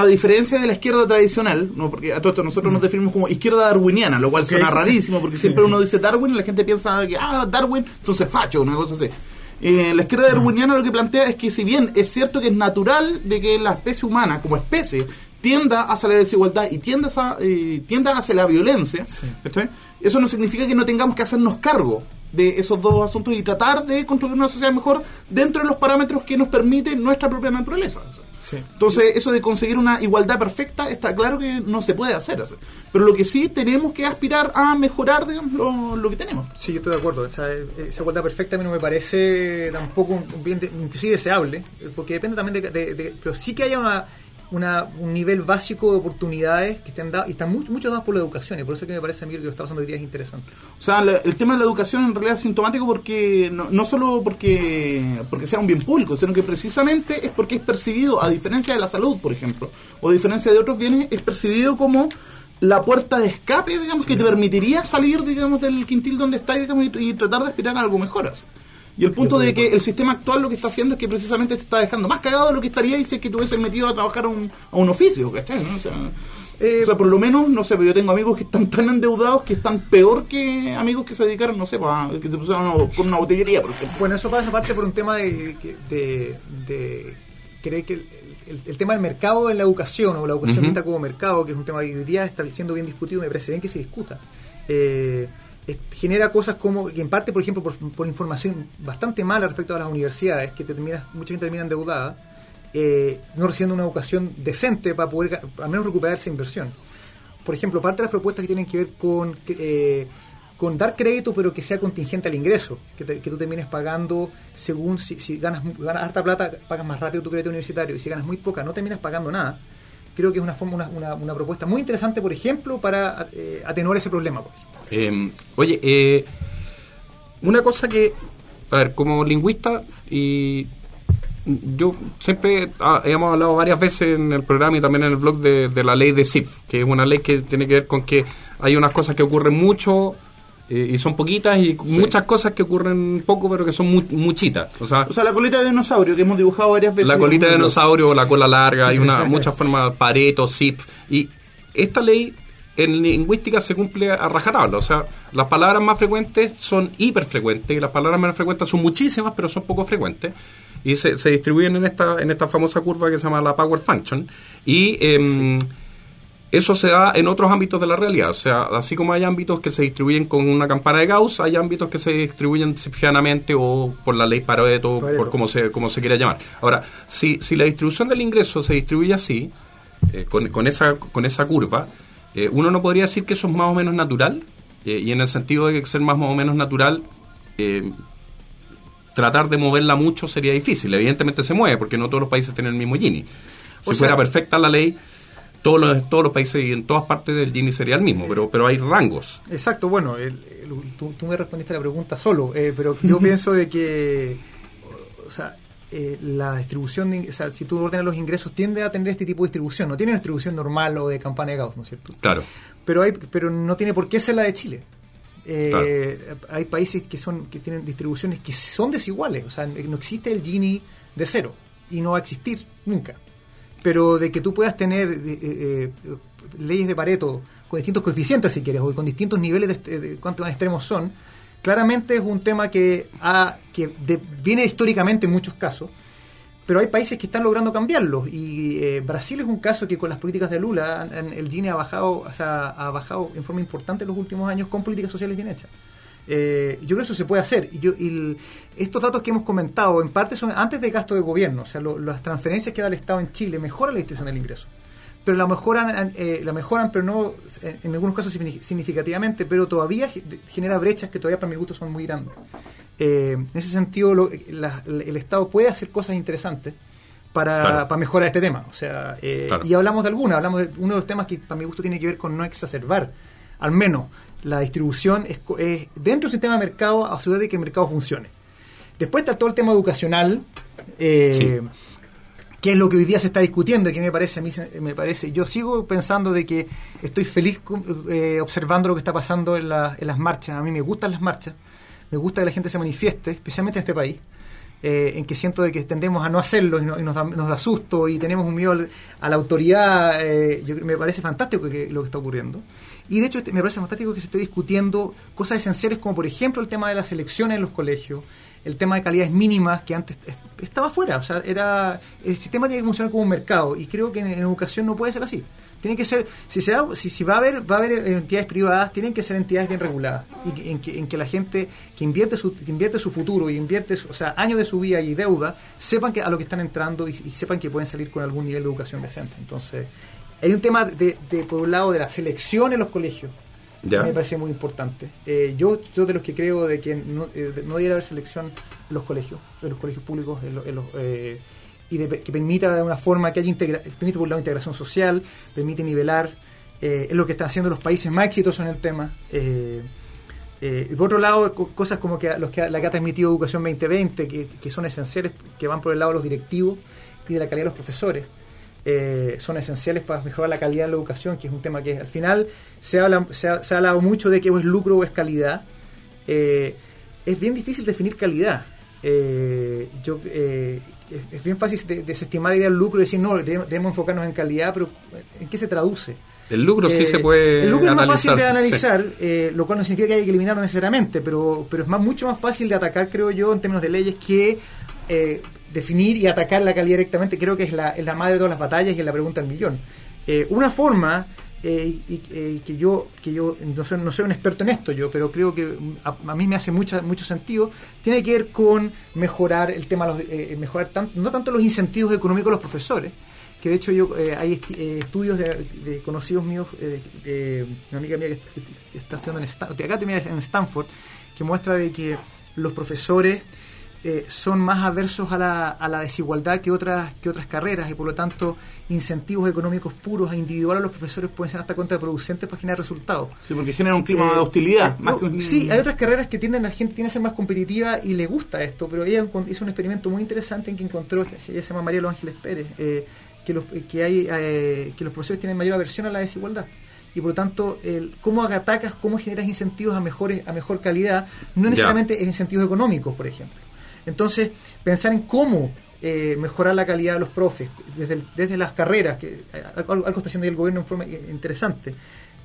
a diferencia de la izquierda tradicional, no porque a todo esto nosotros nos definimos como izquierda darwiniana, lo cual suena rarísimo, porque siempre uno dice Darwin y la gente piensa que, ah, Darwin, entonces facho, una cosa así. Eh, la izquierda darwiniana lo que plantea es que si bien es cierto que es natural de que la especie humana, como especie, tienda hacia la desigualdad y tienda hacia, eh, tienda hacia la violencia, ¿cachai? eso no significa que no tengamos que hacernos cargo de esos dos asuntos y tratar de construir una sociedad mejor dentro de los parámetros que nos permite nuestra propia naturaleza. Sí. Entonces, eso de conseguir una igualdad perfecta está claro que no se puede hacer. Pero lo que sí tenemos que aspirar a mejorar digamos, lo, lo que tenemos. Sí, yo estoy de acuerdo. Esa, esa igualdad perfecta a mí no me parece tampoco un bien, de- inclusive deseable, eh, porque depende también de, de- de- pero sí que haya una, una- un nivel básico de oportunidades que estén dados, y están mucho, muchos dados por la educación, y por eso que me parece a mí que lo que está pasando hoy día es interesante. O sea, la- el tema de la educación en realidad es sintomático porque no, no solo porque, porque sea un bien público, sino que precisamente es porque es percibido, a diferencia de la salud, por ejemplo, o a diferencia de otros bienes, es percibido como la puerta de escape, digamos, que te permitiría salir, digamos, del quintil donde estás, digamos, y, y tratar de aspirar a algo mejor. así. Y el punto de que el sistema actual lo que está haciendo es que precisamente te está dejando más cagado de lo que estaría y si es que te hubieses metido a trabajar a un, a un oficio, ¿cachai? ¿no? O sea, Eh, o sea, por lo menos, no sé, pero yo tengo amigos que están tan endeudados que están peor que amigos que se dedicaron, no sé, pues, a- que se pusieron con una botellería, por ejemplo. Bueno, eso pasa aparte por un tema de, de, de creer que el, el- el tema del mercado en la educación o la educación Ujú. vista como mercado, que es un tema que hoy día está siendo bien discutido, me parece bien que se discuta. Eh, genera cosas como, que en parte, por ejemplo, por, información bastante mala respecto a las universidades, que te terminas, mucha gente termina endeudada, eh, no recibiendo una educación decente para poder al menos recuperar esa inversión. Por ejemplo, parte de las propuestas que tienen que ver con, eh, con dar crédito, pero que sea contingente al ingreso, que, te- que tú termines pagando según si, si ganas, ganas harta plata, pagas más rápido tu crédito universitario, y si ganas muy poca, no terminas pagando nada. Creo que es una, forma, una, una, propuesta muy interesante, por ejemplo, para eh, atenuar ese problema. Eh, oye, eh, una cosa que, a ver, como lingüista y yo siempre ah, hemos hablado varias veces en el programa y también en el blog de, de la ley de SIF, que es una ley que tiene que ver con que hay unas cosas que ocurren mucho eh, y son poquitas y muchas cosas que ocurren poco pero que son mu- muchitas. O sea, O sea, la colita de dinosaurio que hemos dibujado varias veces. la colita de dinosaurio la cola larga, hay una, muchas formas, pareto, zip. Y esta ley en lingüística se cumple a rajatabla. O sea, las palabras más frecuentes son hiperfrecuentes y las palabras menos frecuentes son muchísimas, pero son poco frecuentes. Y se, se distribuyen en esta, en esta famosa curva que se llama la Power Function. Y em, eso se da en otros ámbitos de la realidad. O sea, así como hay ámbitos que se distribuyen con una campana de Gauss, hay ámbitos que se distribuyen cipcianamente o por la ley Pareto, Pareto. por como se, como se quiera llamar. Ahora, si, si la distribución del ingreso se distribuye así, eh, con, con, esa, con esa curva, eh, uno no podría decir que eso es más o menos natural. eh, y en el sentido de que ser más o menos natural, eh, tratar de moverla mucho sería difícil. Evidentemente se mueve, porque no todos los países tienen el mismo Gini. Si O fuera sea- perfecta la ley, todos los, todos los países y en todas partes del Gini sería el mismo, pero, pero hay rangos. Exacto, bueno, el- el- tú, tú me respondiste a la pregunta solo, eh, pero yo *laughs* pienso de que, o sea, eh, la distribución, de, o sea, si tú ordenas los ingresos, tiende a tener este tipo de distribución. No tiene una distribución normal o de campana de Gauss, ¿no es cierto? Claro. Pero, hay, pero no tiene por qué ser la de Chile. Eh, Hay países que son que tienen distribuciones que son desiguales. O sea, no existe el Gini de cero y no va a existir nunca. Pero de que tú puedas tener eh, eh, leyes de Pareto con distintos coeficientes, si quieres, o con distintos niveles de, de cuántos extremos son, claramente es un tema que, ha, que viene históricamente en muchos casos, pero hay países que están logrando cambiarlos y eh, Brasil es un caso que con las políticas de Lula el Gini ha bajado, o sea, ha bajado en forma importante en los últimos años con políticas sociales bien hechas. Eh, yo creo que eso se puede hacer. Y yo, y el- estos datos que hemos comentado, en parte son antes de gasto de gobierno, o sea, lo- las transferencias que da el Estado en Chile mejoran la distribución del ingreso. Pero la mejoran, eh, la mejoran, pero no en algunos casos signi- significativamente, pero todavía ge- genera brechas que todavía para mi gusto son muy grandes. Eh, en ese sentido, lo- la- el Estado puede hacer cosas interesantes para, Claro. para mejorar este tema. O sea, eh, Claro. y hablamos de alguna, hablamos de uno de los temas que para mi gusto tiene que ver con no exacerbar, al menos la distribución es, es dentro del sistema de mercado, a su vez de que el mercado funcione. Después está todo el tema educacional, eh, Sí. que es lo que hoy día se está discutiendo y que me parece a mí me parece yo sigo pensando de que estoy feliz eh, observando lo que está pasando en, la- en las marchas a mí me gustan las marchas me gusta que la gente se manifieste especialmente en este país eh, en que siento de que tendemos a no hacerlo y, no- y nos, da, nos da susto y tenemos un miedo al- a la autoridad eh, yo, me parece fantástico que, lo que está ocurriendo y de hecho este- me parece fantástico que se esté discutiendo cosas esenciales como por ejemplo el tema de las elecciones en los colegios el tema de calidades mínimas que antes est- estaba fuera, o sea, era el sistema tiene que funcionar como un mercado y creo que en, educación no puede ser así. Tiene que ser, si se va, si, va a haber va a haber entidades privadas, tienen que ser entidades bien reguladas y en que, en que la gente que invierte su que invierte su futuro y invierte, su- o sea, años de su vida y deuda, sepan que a lo que están entrando y sepan que pueden salir con algún nivel de educación decente. Entonces, hay un tema de, de, por un lado de la selección en los colegios Ya. me parece muy importante. Eh, yo, yo de los que creo de que no, eh, no debiera haber selección en los colegios, en los colegios públicos, en lo- en los, eh, y de- que permita de una forma que haya integra permite por un lado integración social, permite nivelar, eh, es lo que están haciendo los países más exitosos en el tema. Eh, eh, y por otro lado, co- cosas como que, los que la que ha transmitido Educación 2020, que, que son esenciales, que van por el lado de los directivos y de la calidad de los profesores. Eh, son esenciales para mejorar la calidad de la educación, que es un tema que al final se, habla, se, ha, se ha hablado mucho de que o es lucro o es calidad. Eh, es bien difícil definir calidad. Eh, yo, es, es bien fácil de- desestimar la idea del lucro y decir, no, debemos, debemos enfocarnos en calidad, pero ¿en qué se traduce? El lucro sí se puede El lucro es más fácil de analizar, lo cual no significa que haya que eliminarlo necesariamente, pero, pero es más, mucho más fácil de atacar, creo yo, en términos de leyes, que eh, definir y atacar la calidad directamente. Creo que es la, es la madre de todas las batallas y es la pregunta del millón. Eh, una forma, eh, y, eh, que yo, que yo no, soy, no soy un experto en esto, yo, pero creo que a, a mí me hace mucha, mucho sentido, tiene que ver con mejorar el tema, los, mejorar tan- no tanto los incentivos económicos de los profesores, que de hecho yo hay estudios de, conocidos míos, de una amiga mía que, est- que está estudiando en, Stan- de acá en Stanford, que muestra de que los profesores eh, son más adversos a la, a la desigualdad que otras que otras carreras y por lo tanto incentivos económicos puros e individuales a los profesores pueden ser hasta contraproducentes para generar resultados. Sí, porque genera un clima Eh, de hostilidad. eh, más que un- Sí, hay otras carreras que tienden, la gente tiene a ser más competitiva y le gusta esto, pero ella hizo un experimento muy interesante en que encontró, ella se llama María Los Ángeles Pérez, eh, que, los, eh, que, hay, eh, que los profesores tienen mayor aversión a la desigualdad. Y por lo tanto, el, cómo atacas, cómo generas incentivos a, mejores, a mejor calidad, no necesariamente en incentivos económicos, por ejemplo. Entonces, pensar en cómo eh, mejorar la calidad de los profes, desde, desde las carreras, que eh, algo, está haciendo el gobierno en forma eh, interesante,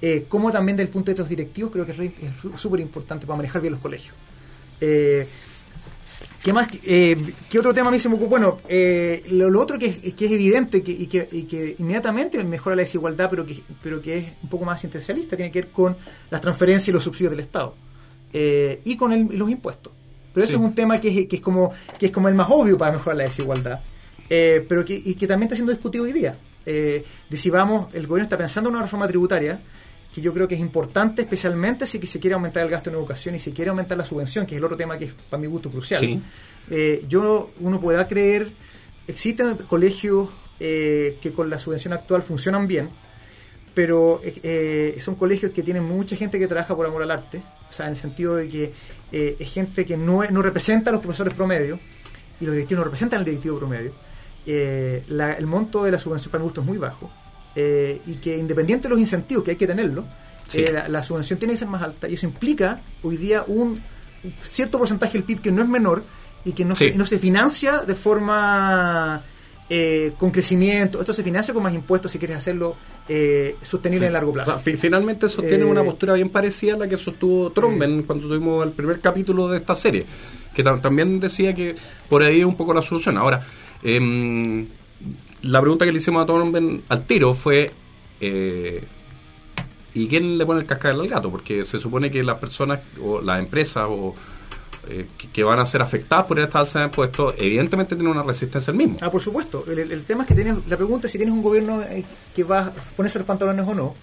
eh, como también desde el punto de los directivos, creo que es súper importante para manejar bien los colegios. ¿Qué más? ¿Qué otro tema a mí se me ocurre? Bueno, lo, otro que es, que es evidente que, y, que, inmediatamente mejora la desigualdad, pero que, pero que es un poco más asistencialista, tiene que ver con las transferencias y los subsidios del Estado y con el- los impuestos. Pero eso Sí. es un tema que es, que es como que es como el más obvio para mejorar la desigualdad, eh, pero que, y que también está siendo discutido hoy día. Eh, de si vamos, el gobierno está pensando en una reforma tributaria que yo creo que es importante, especialmente si que se quiere aumentar el gasto en educación y se quiere aumentar la subvención, que es el otro tema que es para mi gusto crucial. Sí. Eh, yo uno podrá creer, existen colegios eh, que con la subvención actual funcionan bien, pero eh, eh, son colegios que tienen mucha gente que trabaja por amor al arte, o sea, en el sentido de que eh, es gente que no, no representa a los profesores promedio, y los directivos no representan al directivo promedio, eh, la- el monto de la subvención para mi gusto es muy bajo eh, y que independiente de los incentivos que hay que tenerlo, Sí. la, la subvención tiene que ser más alta y eso implica hoy día un cierto porcentaje del PIB que no es menor y que no, Sí. se, no se financia de forma eh, con crecimiento, esto se financia con más impuestos si quieres hacerlo eh, sostenible Sí. en largo O sea, plazo. fi- finalmente sostiene Eh, una postura bien parecida a la que sostuvo Tromben cuando tuvimos el primer capítulo de esta serie, que tam- también decía que por ahí es un poco la solución. Ahora, em, la pregunta que le hicimos a Tromben al tiro fue... eh, ¿Y quién le pone el cascabel al gato? Porque se supone que las personas o las empresas o eh, que, van a ser afectadas por esta alza de impuestos, evidentemente tienen una resistencia al mismo. Ah, por supuesto. El, tema es que tienes, la pregunta es si tienes un gobierno eh, que va a ponerse los pantalones o no.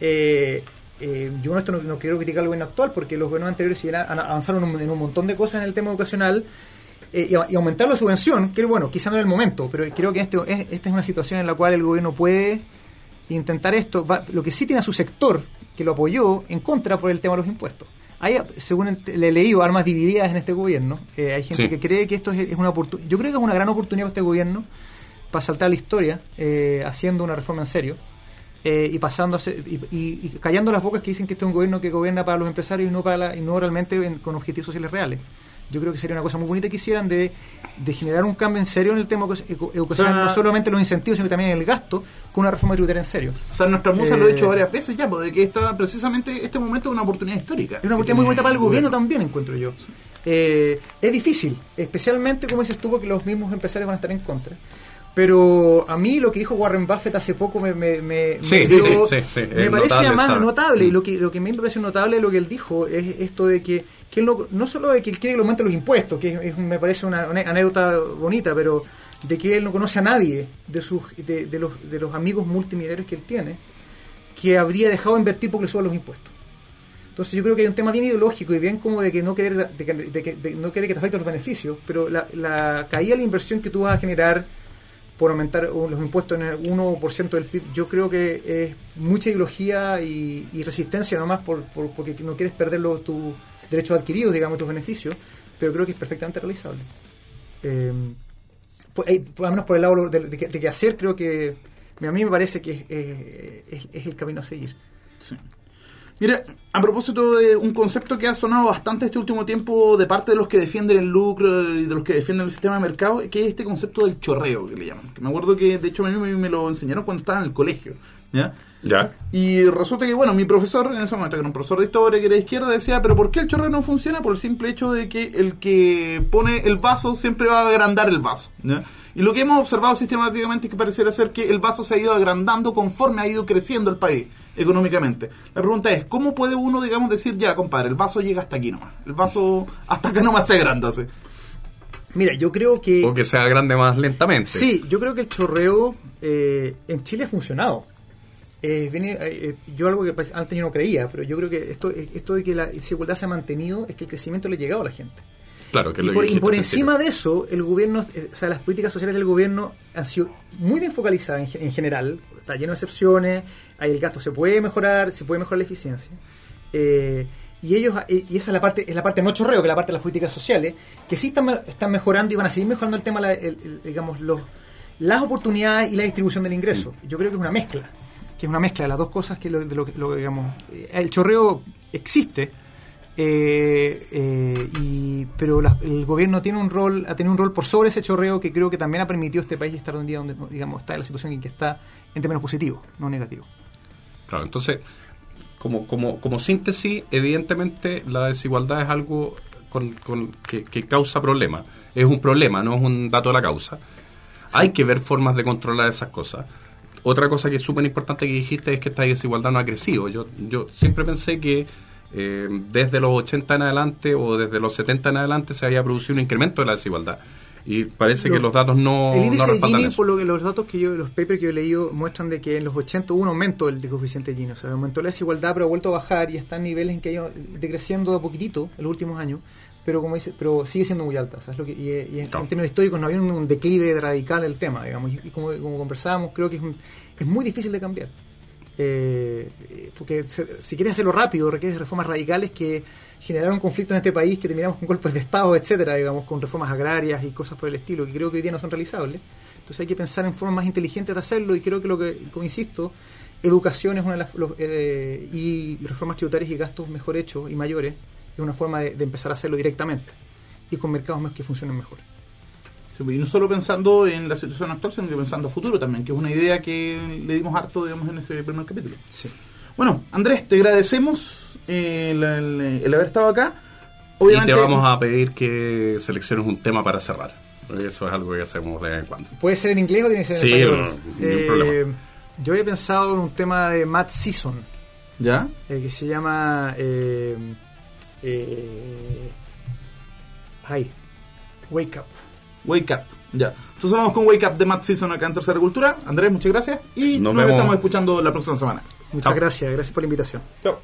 Eh, eh, yo esto no, quiero criticar al gobierno actual porque los gobiernos anteriores si bien avanzaron en un, montón de cosas en el tema educacional eh, y, aumentar la subvención, que bueno, quizá no era el momento, pero creo que este, es- esta es una situación en la cual el gobierno puede intentar esto. Va- lo que sí tiene a su sector, que lo apoyó, en contra por el tema de los impuestos. Hay, según le he leído, armas divididas en este gobierno. Eh, hay gente Sí. que cree que esto es, es una oportunidad. Yo creo que es una gran oportunidad para este gobierno para saltar la historia, eh, haciendo una reforma en serio. eh, y pasando a ser- y, y- y callando las bocas que dicen que este es un gobierno que gobierna para los empresarios y no para la- y no realmente en- con objetivos sociales reales. Yo creo que sería una cosa muy bonita que hicieran de, de generar un cambio en serio en el tema educacional, no solamente los incentivos, sino también en el gasto, con una reforma tributaria en serio. O sea, nuestra musa lo ha Eh, dicho varias veces ya, de que esta, precisamente este momento es una oportunidad histórica. Es una oportunidad muy bonita para el gobierno también, encuentro yo. Eh, es difícil, especialmente, como dices tú, porque los mismos empresarios van a estar en contra. Pero a mí lo que dijo Warren Buffett hace poco me, me, me, Sí, me dio- sí, sí, me parece notable más esa- notable. Y Mm. lo que, lo que a mí me parece notable de lo que él dijo es esto de que, que él no, no solo de que él quiere que le aumenten los impuestos, que es, me parece una, una anécdota bonita, pero de que él no conoce a nadie de, sus, de, de los, de los amigos multimillonarios que él tiene que habría dejado de invertir porque le suban los impuestos. Entonces yo creo que hay un tema bien ideológico y bien como de que no querer, de que, de que- de no querer que te afecten los beneficios, pero la, la caída de la inversión que tú vas a generar por aumentar los impuestos en el 1% del PIB, yo creo que es mucha ideología y, y resistencia nomás por, por- porque no quieres perder los- tus derechos adquiridos, digamos, tus beneficios, pero creo que es perfectamente realizable. Eh, pues, eh, por- al menos por el lado de, de hacer, creo que a mí me parece que es, eh, es el camino a seguir. Sí. Mira, a propósito de un concepto que ha sonado bastante este último tiempo de parte de los que defienden el lucro y de los que defienden el sistema de mercado, que es este concepto del chorreo, que le llaman. Que me acuerdo que, de hecho, a mí me, me lo enseñaron cuando estaba en el colegio. ¿ya? ¿Ya? Y resulta que, bueno, mi profesor, en ese momento, que era un profesor de historia, que era de izquierda, decía, pero ¿por qué el chorreo no funciona? Por el simple hecho de que el que pone el vaso siempre va a agrandar el vaso. ¿ya? Y lo que hemos observado sistemáticamente es que pareciera ser que el vaso se ha ido agrandando conforme ha ido creciendo el país económicamente. La pregunta es, ¿cómo puede uno, digamos, decir, ya, compadre, el vaso llega hasta aquí nomás? El vaso hasta acá nomás se agrandase. Mira, yo creo que... O que sea grande más lentamente. Sí, yo creo que el chorreo eh, en Chile ha funcionado. Eh, viene, eh, yo algo que pues, antes yo no creía, pero yo creo que esto, esto de que la desigualdad se ha mantenido es que el crecimiento le ha llegado a la gente. Claro, que y lo por, y por encima de eso, el gobierno, eh, o sea, las políticas sociales del gobierno han sido muy bien focalizadas en, en general. Está lleno de excepciones, ahí el gasto se puede mejorar, se puede mejorar la eficiencia. Eh, y ellos eh, y esa es la parte es la parte no chorreo que es la parte de las políticas sociales que sí están, están mejorando y van a seguir mejorando el tema la- el- el- digamos los las oportunidades y la distribución del ingreso yo creo que es una mezcla que es una mezcla de las dos cosas que lo, de lo, que- lo digamos eh, el chorreo existe eh, eh, y, pero la- el gobierno tiene un rol ha tenido un rol por sobre ese chorreo que creo que también ha permitido a este país estar un día donde digamos está en la situación en que está en términos positivos no negativos Claro, entonces, como, como, como síntesis, evidentemente la desigualdad es algo con, con- que, que causa problemas. Es un problema, no es un dato de la causa. Hay que ver formas de controlar esas cosas. Otra cosa que es súper importante que dijiste es que esta desigualdad no ha crecido. Yo, yo siempre pensé que eh, desde los 80 en adelante o desde los 70 en adelante se había producido un incremento de la desigualdad. Y parece que Los- datos no, el no índice de Gini, eso. por lo que los datos que yo, los papers que yo he leído, muestran de que en los 80 hubo un aumento del coeficiente Gini. O sea, aumentó la desigualdad, pero ha vuelto a bajar y está en niveles en que ha ido decreciendo de a poquitito en los últimos años. Pero como dice, pero sigue siendo muy alta. ¿sabes? Lo que, y, y en, Claro. en términos históricos no había un, un declive radical en el tema, digamos. Y, y como, como conversábamos, creo que es, un- es muy difícil de cambiar. Eh, eh, porque se- si quieres hacerlo rápido, requiere reformas radicales que generaron conflictos en este país que terminamos con golpes de Estado, etcétera, digamos, con reformas agrarias y cosas por el estilo, que creo que hoy día no son realizables. Entonces hay que pensar en formas más inteligentes de hacerlo y creo que lo que, como insisto, educación es una de las los, eh, y reformas tributarias y gastos mejor hechos y mayores es una forma de, de empezar a hacerlo directamente y con mercados más que funcionen mejor. Sí, Y no solo pensando en la situación actual, sino que pensando a futuro también, que es una idea que le dimos harto, digamos, en ese primer capítulo. Sí. Bueno, Andrés, te agradecemos eh, el, el- el haber estado acá. Y te vamos a pedir que selecciones un tema para cerrar. porque Eso es algo que hacemos de vez en cuando. ¿Puede ser en inglés o tiene que ser en Sí, español? no, ningún problema. Yo había pensado en un tema de Matt Season, ¿Ya? eh, que se llama... Eh, eh, ay, Wake Up. Wake Up. Ya. Entonces vamos con Wake Up de Matt Season acá en Tercera Cultura. Andrés, muchas gracias. Y Nos nos, vemos. estamos escuchando la próxima semana. Muchas Chao. gracias, gracias por la invitación. Chao.